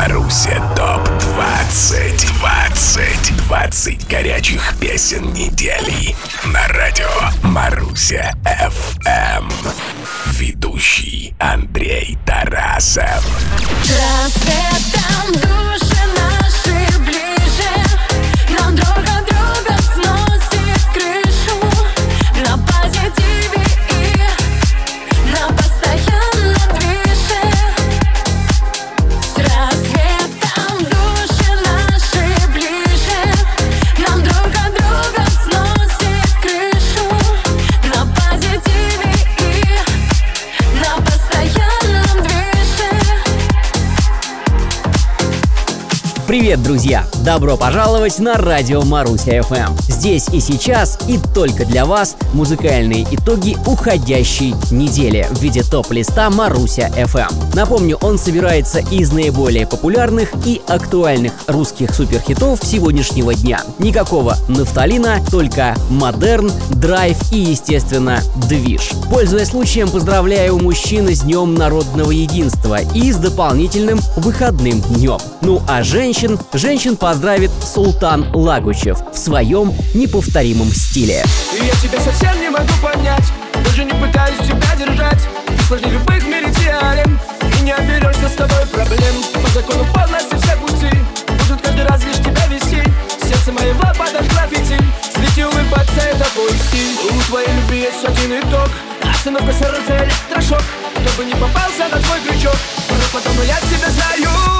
Маруся ТОП-20 20 20 горячих песен недели. На радио Маруся FM Ведущий Андрей Тарасов. Рассветом души Привет, друзья! Добро пожаловать на радио Маруся FM. Здесь и сейчас, и только для вас музыкальные итоги уходящей недели в виде топ-листа Маруся FM. Напомню, он собирается из наиболее популярных и актуальных русских суперхитов сегодняшнего дня. Никакого нафталина, только модерн, драйв и, естественно, движ. Пользуясь случаем, поздравляю мужчин с Днем Народного Единства и с дополнительным выходным днем. Ну а женщин, женщин поздравит Султан Лагучев в своем неповторимом стиле. Я тебя совсем не могу понять. Даже не пытаюсь тебя держать. Ты сложнее любых теорем И не оберешься с тобой проблем. По закону полностью все пути. Будут каждый раз лишь тебя вести. Сердце моего подожгла фитиль. Слить и улыбаться это стиль. У твоей любви есть один итог. Остановка сердца электрошок. Кто бы не попался на твой крючок. Но потом я тебя знаю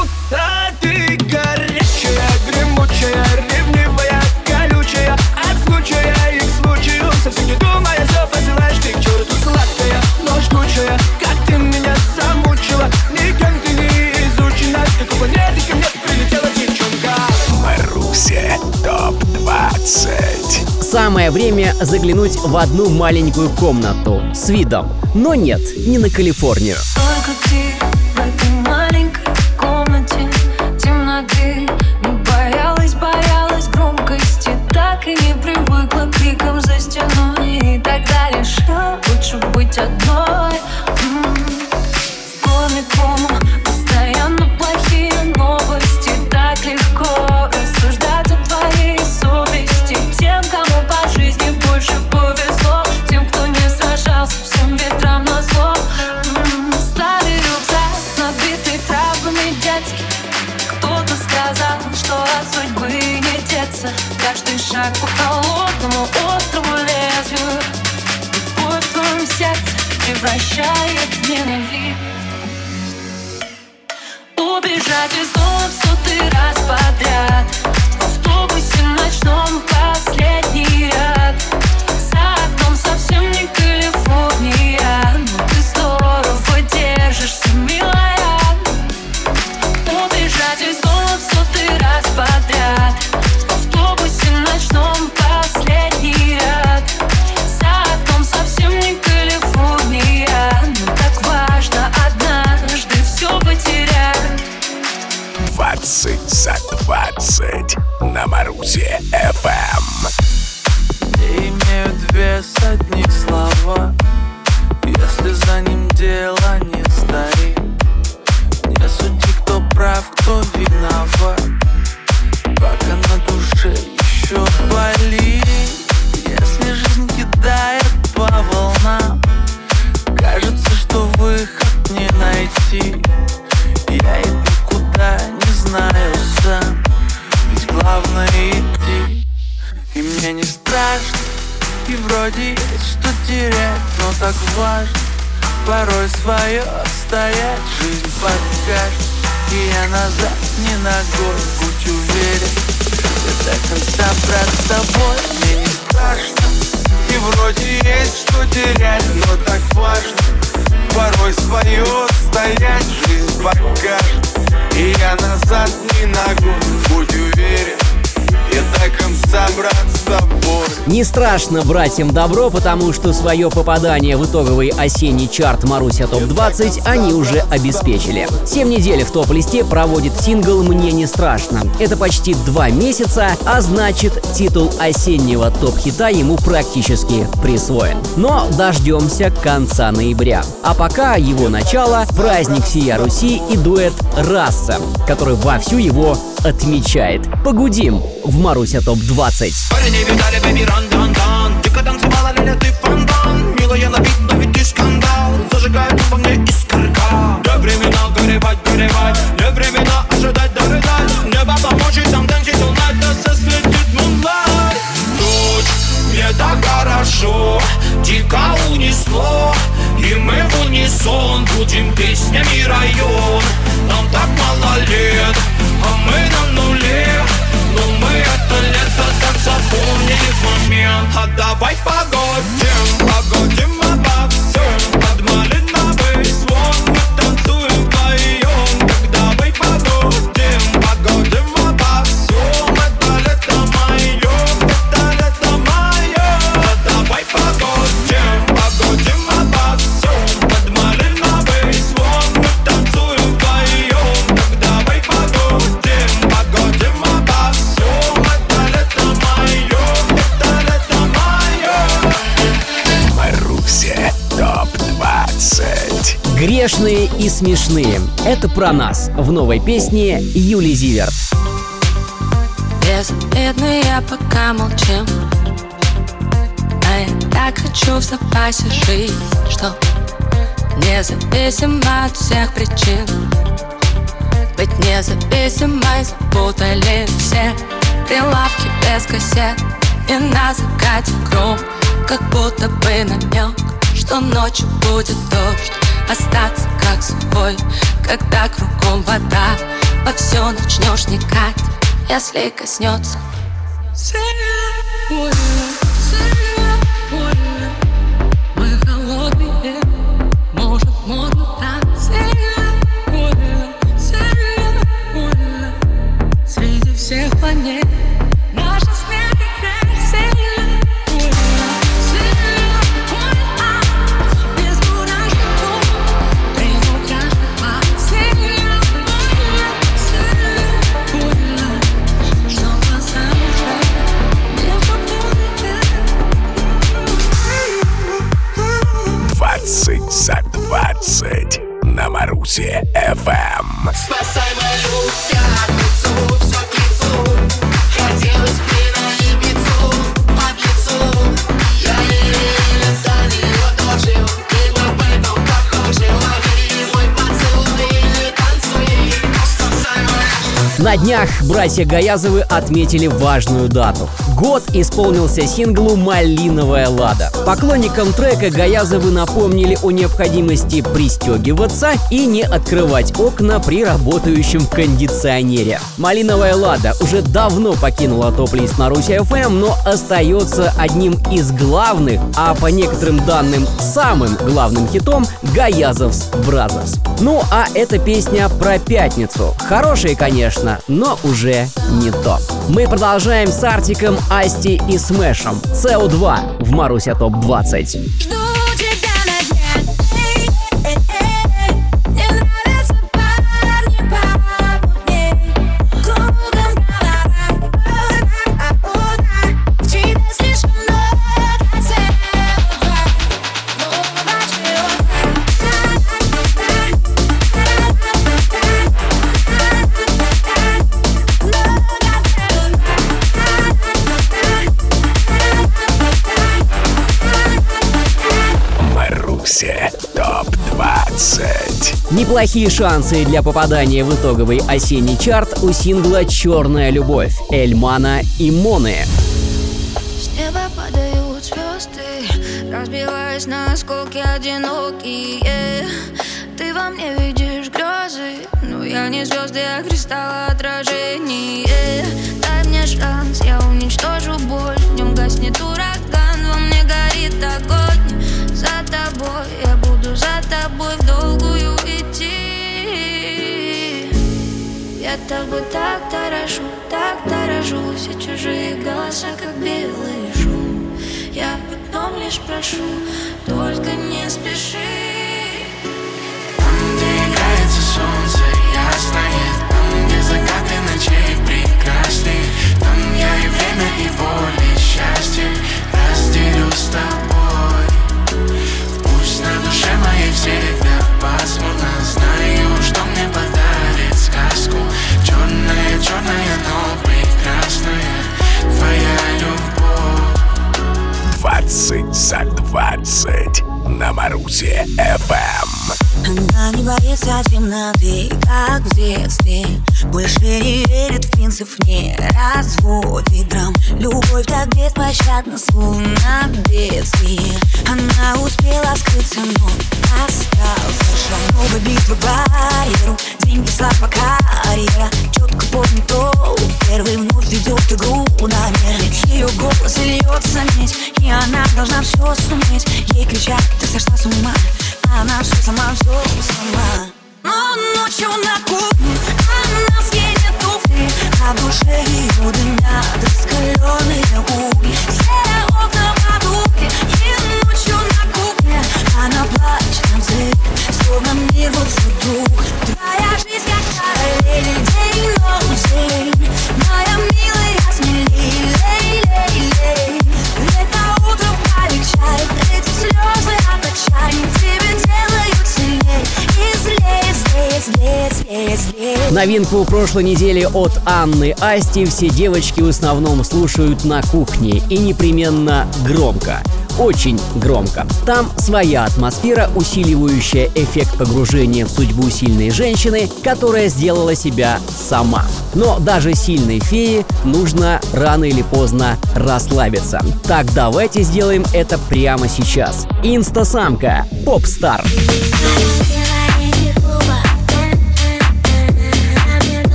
гремучая, ревнивая, колючая. От случая и к случаю Совсем не думая, все посылаешь ты к черту Сладкая, но жгучая Как ты меня замучила? Никем ты не изучена С какой планеты ко мне ты прилетела, девчонка. Маруся ТОП-20 Самое время заглянуть в одну маленькую комнату с видом. Но нет, не на Калифорнию. Привыкла к крикам за стеной волнам Кажется, что выход не найти. Я иду куда не знаю сам. Ведь главное идти. И мне не страшно, и вроде есть что терять Но так важно. Порой свое стоять Жизнь покажет, и я назад не ногой Будь уверен, я до конца брат с тобой Мне не страшно, и вроде есть что терять Но так важно порой свое стоять Жизнь покажет, и я назад не ногой Будь уверен, Не страшно братьям добро, потому что свое попадание в итоговый осенний чарт Маруся ТОП-20 они уже обеспечили. Семь недель в топ-листе проводит сингл «Мне не страшно». Это почти два месяца, а значит титул осеннего топ-хита ему практически присвоен. Но дождемся конца ноября. А пока его начало – праздник всея Руси и дуэт «Раса», который вовсю его отмечает. Погудим в Маруся ТОП-20. Парни видали, бэби, ран дан дан Дико танцевала, Лиля, ты фонтан. Милая на вид, но ведь ты скандал. Зажигает во мне искорка. Не времена горевать, горевать. Не времена ожидать, дорыдать Небо помочь и там танцить all night Да сосветит moonlight Ночь, мне так хорошо. Дико унесло. И мы в унисон Будем песнями район и смешные. Это про нас. В новой песне Юли Зиверт. Безобидные пока молчим. А я так хочу в запасе жизнь Что независимо от всех причин. Быть независимой запутали все Прилавки без кассет. И на закате гром Как будто бы намек Что ночью будет дождь Остаться как свой Когда кругом вода. Во все начнешь вникать Если коснется Сильно, сильно, больно Мы холодные Может, модно так Сильно, больно, сильно, больно Среди всех планет На днях братья Гаязовы отметили важную дату. Год исполнился синглу «Малиновая лада». Поклонникам трека Гаязовы напомнили о необходимости пристегиваться и не открывать окна при работающем кондиционере. «Малиновая лада» уже давно покинула топ-лист Маруси FM, но остается одним из главных, а по некоторым данным самым главным хитом Gayazovs Brothers. Ну а эта песня про пятницу. Хорошая, конечно, но уже не то. Мы продолжаем с Артиком, Асти и Смешем. CO2 в Маруся ТОП-20. Жду Неплохие шансы для попадания в итоговый осенний чарт у сингла «Черная любовь» Эльмана и Моны. С неба падают звезды Разбиваясь на осколки одинокие. Ты во мне видишь грезы Но я не звезды, а кристалл отражение Дай мне шанс, я уничтожу боль В нем гаснет ураган, во мне горит огонь голоса, как белый шум. Я потом лишь прошу, только не спеши. Там, где играется солнце ясное Там, где закаты ночей прекрасны. Там я и время, и боль, и счастье Разделю с тобой. Пусть на душе моей всегда пасмурно. Знаю, что мне подарит сказку. Черная, черная, но 20 за 20 на Марусе FM. Она не боится темноты, как в детстве. Больше не верит в принцип, не разводит драм. Любовь так беспощадна, словно бедствие. Она успела скрыться, но остался шаг Новая битва барьеру, деньги, слава, карьера. Четко помню, кто первый вновь ведет игру намер Ее голос льется медь, и она должна все суметь. Ей кричать, ты сошла с ума она все сама, все сама. Но ночью на кухне Она съедет туфли А в душе ее дымят Раскаленные угли. Все окна И ночью на кухне Она на взрыв Словно мир вот дух Новинку прошлой недели от Анны Асти все девочки в основном слушают на кухне и непременно громко. Очень громко. Там своя атмосфера, усиливающая эффект погружения в судьбу сильной женщины, которая сделала себя сама. Но даже сильной фее нужно рано или поздно расслабиться. Так давайте сделаем это прямо сейчас. Инстасамка. Попстар.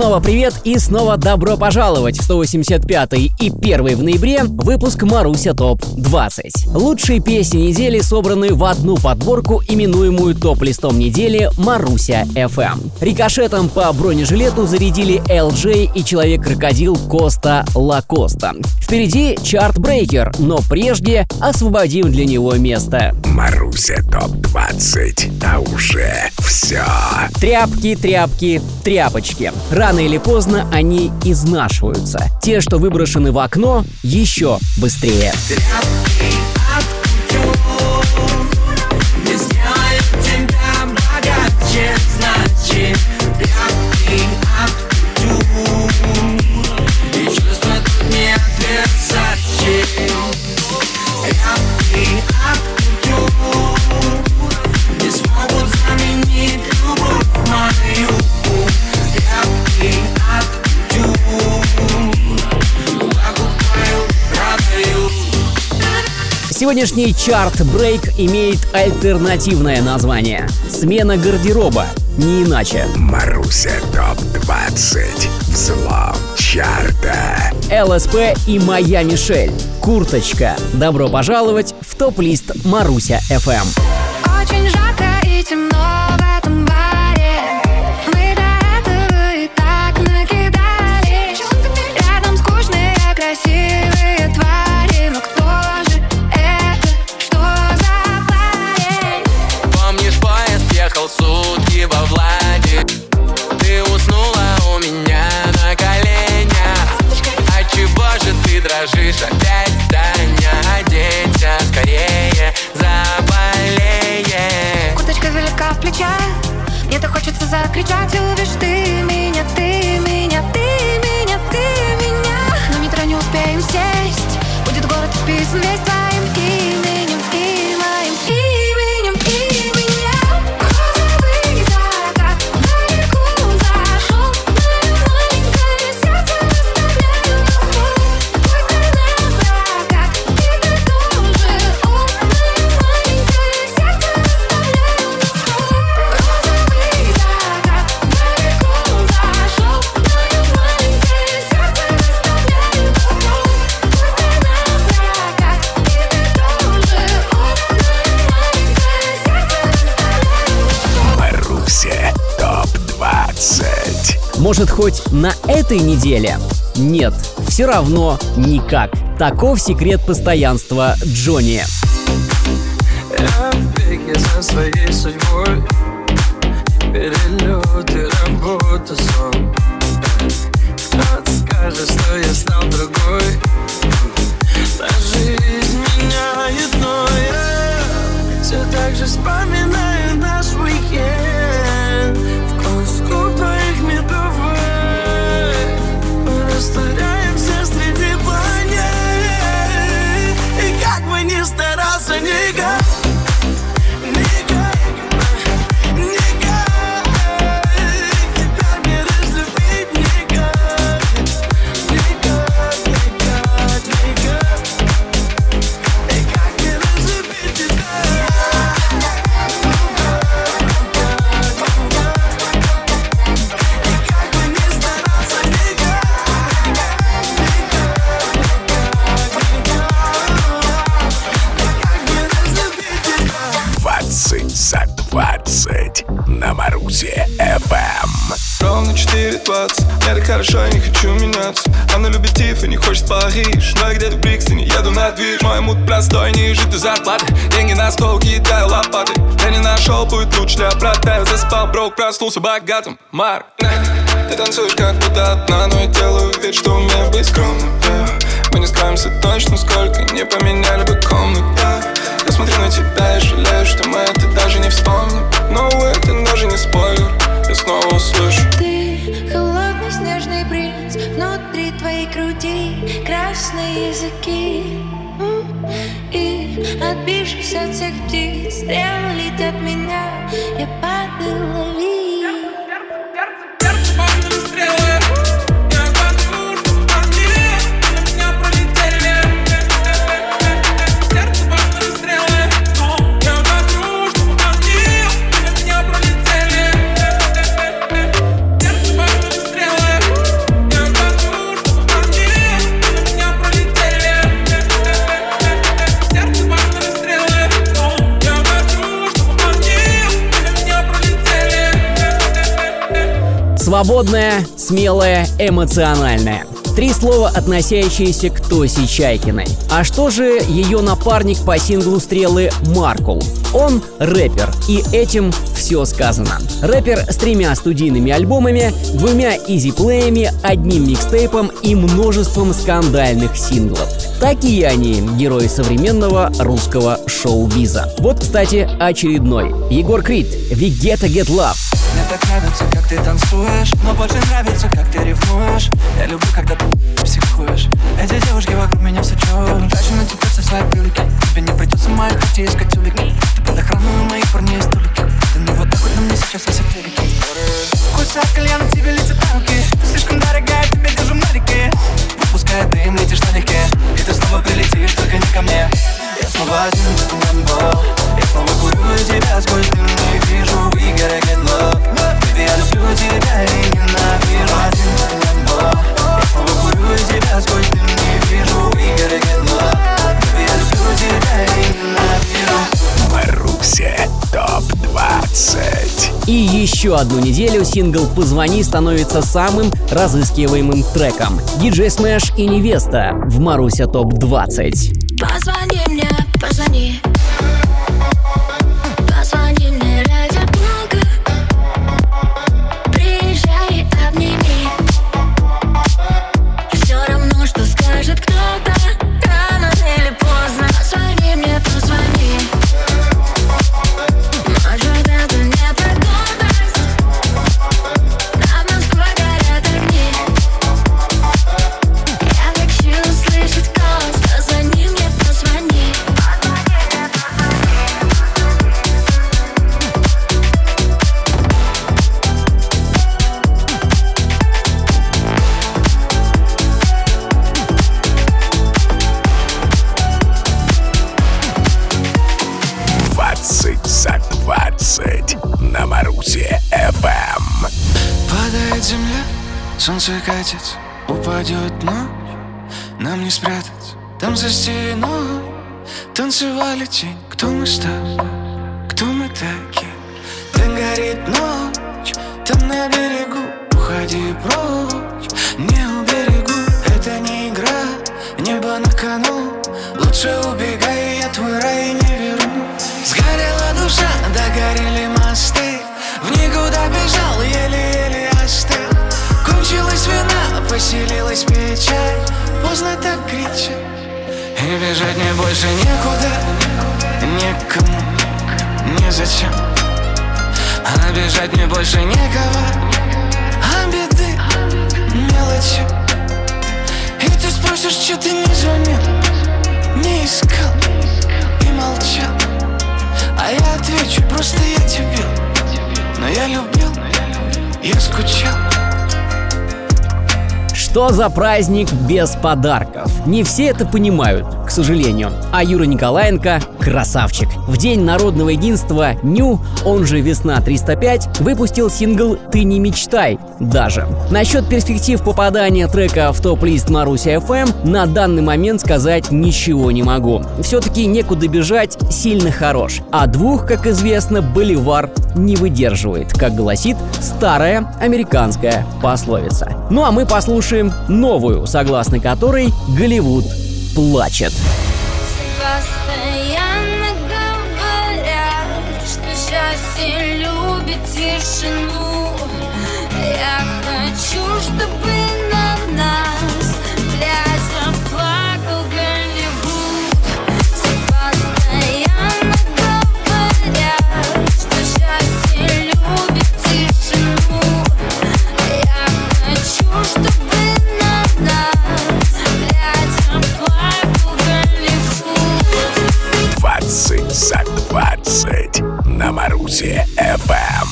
Снова привет, и снова добро пожаловать в 185 и 1 в ноябре выпуск Маруся ТОП 20. Лучшие песни недели собраны в одну подборку, именуемую топ-листом недели Маруся FM. Рикошетом по бронежилету зарядили LJ и Человек-крокодил Коста Лакоста. Впереди чарт-брейкер, но прежде освободим для него место. Маруся топ 20. А уже все. Тряпки, тряпки, тряпочки. Рано или поздно они изнашиваются. Те, что выброшены в окно, еще быстрее. Не Сегодняшний чарт-брейк имеет альтернативное название «Смена гардероба», не иначе. Маруся ТОП-20 Взлом чарта ЛСП и Моя Мишель. Курточка. Добро пожаловать в топ-лист Маруся FM. Очень жарко и темно закричать Любишь ты Может, хоть на этой неделе? Нет, все равно никак. Таков секрет постоянства Джонни. Вспоминаю наш уикенд Вкус губ твоих медовый хорошо, я не хочу меняться. Она любит Тиф и не хочет Париж. Но я где-то в Брикстоне, еду на движ. Мой мут простой, ниже ты зарплаты Деньги на стол, кидаю лопаты. Я не нашел путь лучше для брата Я заспал, брок, проснулся богатым. Марк, ты танцуешь как будто одна Но я делаю вид, что умею быть скромным. Мы не скроемся точно, сколько не поменяли бы комнат yeah. Я смотрю на тебя и жалею, что мы это даже не вспомним. Но это даже не спойлер Я снова услышу Внутри твоей груди красные языки. И отбившись от всех птиц Стрелы летят меня. Я падаю, лови Свободная, смелая, эмоциональная. Три слова, относящиеся к Тосе Чайкиной. А что же ее напарник по синглу «Стрелы» Маркул? Он рэпер, и этим все сказано. Рэпер с тремя студийными альбомами, двумя изиплеями, одним микстейпом и множеством скандальных синглов. Такие они, герои современного русского шоу-биза. Вот, кстати, очередной. Егор Крид, We Get a Get Love. Мне так нравится, как ты танцуешь Но больше нравится, как ты ревнуешь. Я люблю, когда ты психуешь. Эти девушки вокруг меня все чуют Я потрачу на тебя все свои брюлики Тебе не придется моих идти искать улики. Ты под охраной моих парней и Ты не вот так вот на мне сейчас во всех велики Вкуса от кальяна тебе летят на руки. Слишком дорогая, тебя держу в налике еще одну неделю сингл «Позвони» становится самым разыскиваемым треком. Диджей Smash и «Невеста» в Маруся ТОП-20. Танцевали тень, кто мы с тобой, кто мы такие? Там горит ночь, там на берегу. Уходи прочь, не уберегу. Это не игра, небо на кону. Лучше убегай, я твой рай не верну. Сгорела душа, догорели мосты. В никуда бежал, еле-еле Кончилась вина, поселилась печаль. Поздно так кричать И бежать мне больше некуда. Некому, незачем А бежать мне больше некого. А беды, мелочи. И ты спросишь, что ты не звонил Не искал и молчал. А я отвечу, просто я тебе. Но я любил, я скучал. Что за праздник без подарков? Не все это понимают, к сожалению. А Юра Николаенко – красавчик. В День народного единства Ню, он же Весна 305, выпустил сингл «Ты не мечтай» даже. Насчет перспектив попадания трека в топ-лист Маруся FM на данный момент сказать ничего не могу. Все-таки некуда бежать, сильно хорош. А двух, как известно, Боливар не выдерживает, как гласит старая американская пословица. Ну а мы послушаем новую, согласно которой Голливуд плачет. Постоянно говорят, что счастье любит тишину Я хочу, чтобы Марусе FM.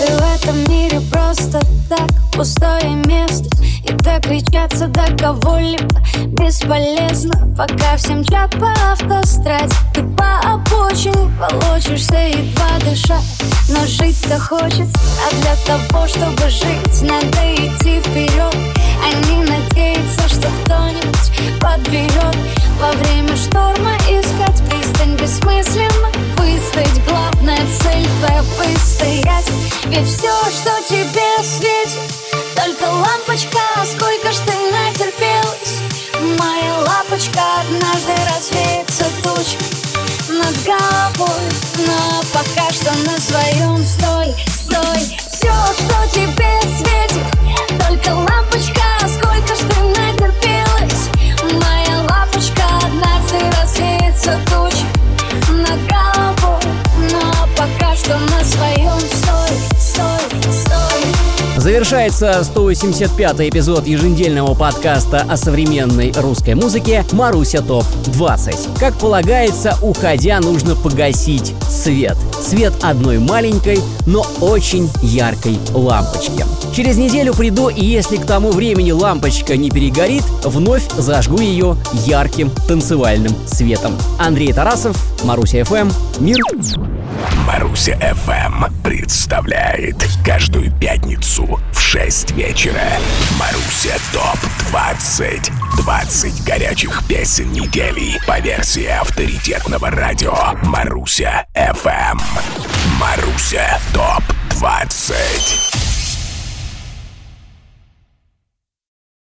Ты в этом мире просто так пустое место. И так кричаться до кого-либо бесполезно. Пока всем мчат по автостраде Ты по обочине волочишься, едва дышать Но жить-то хочется, а для того, чтобы жить Надо идти вперед, а не надеяться, что кто-нибудь подберет. Во время шторма искать пристань бессмысленно твоя выстоять. Ведь все, что тебе светит Только лампочка, сколько ж ты натерпелась. Моя лапочка однажды развеется туча над головой Но пока что на своем стой, стой Завершается 185 эпизод еженедельного подкаста о современной русской музыке «Маруся ТОП 20». Как полагается, уходя, нужно погасить свет. Свет одной маленькой, но очень яркой лампочки. Через неделю приду, и если к тому времени лампочка не перегорит, вновь зажгу ее ярким танцевальным светом. Андрей Тарасов, Маруся ФМ, Мир. Маруся FM представляет каждую пятницу в 6 вечера Маруся ТОП 20 ТОП-20 горячих песен недели по версии авторитетного радио Маруся FM. Маруся ТОП-20.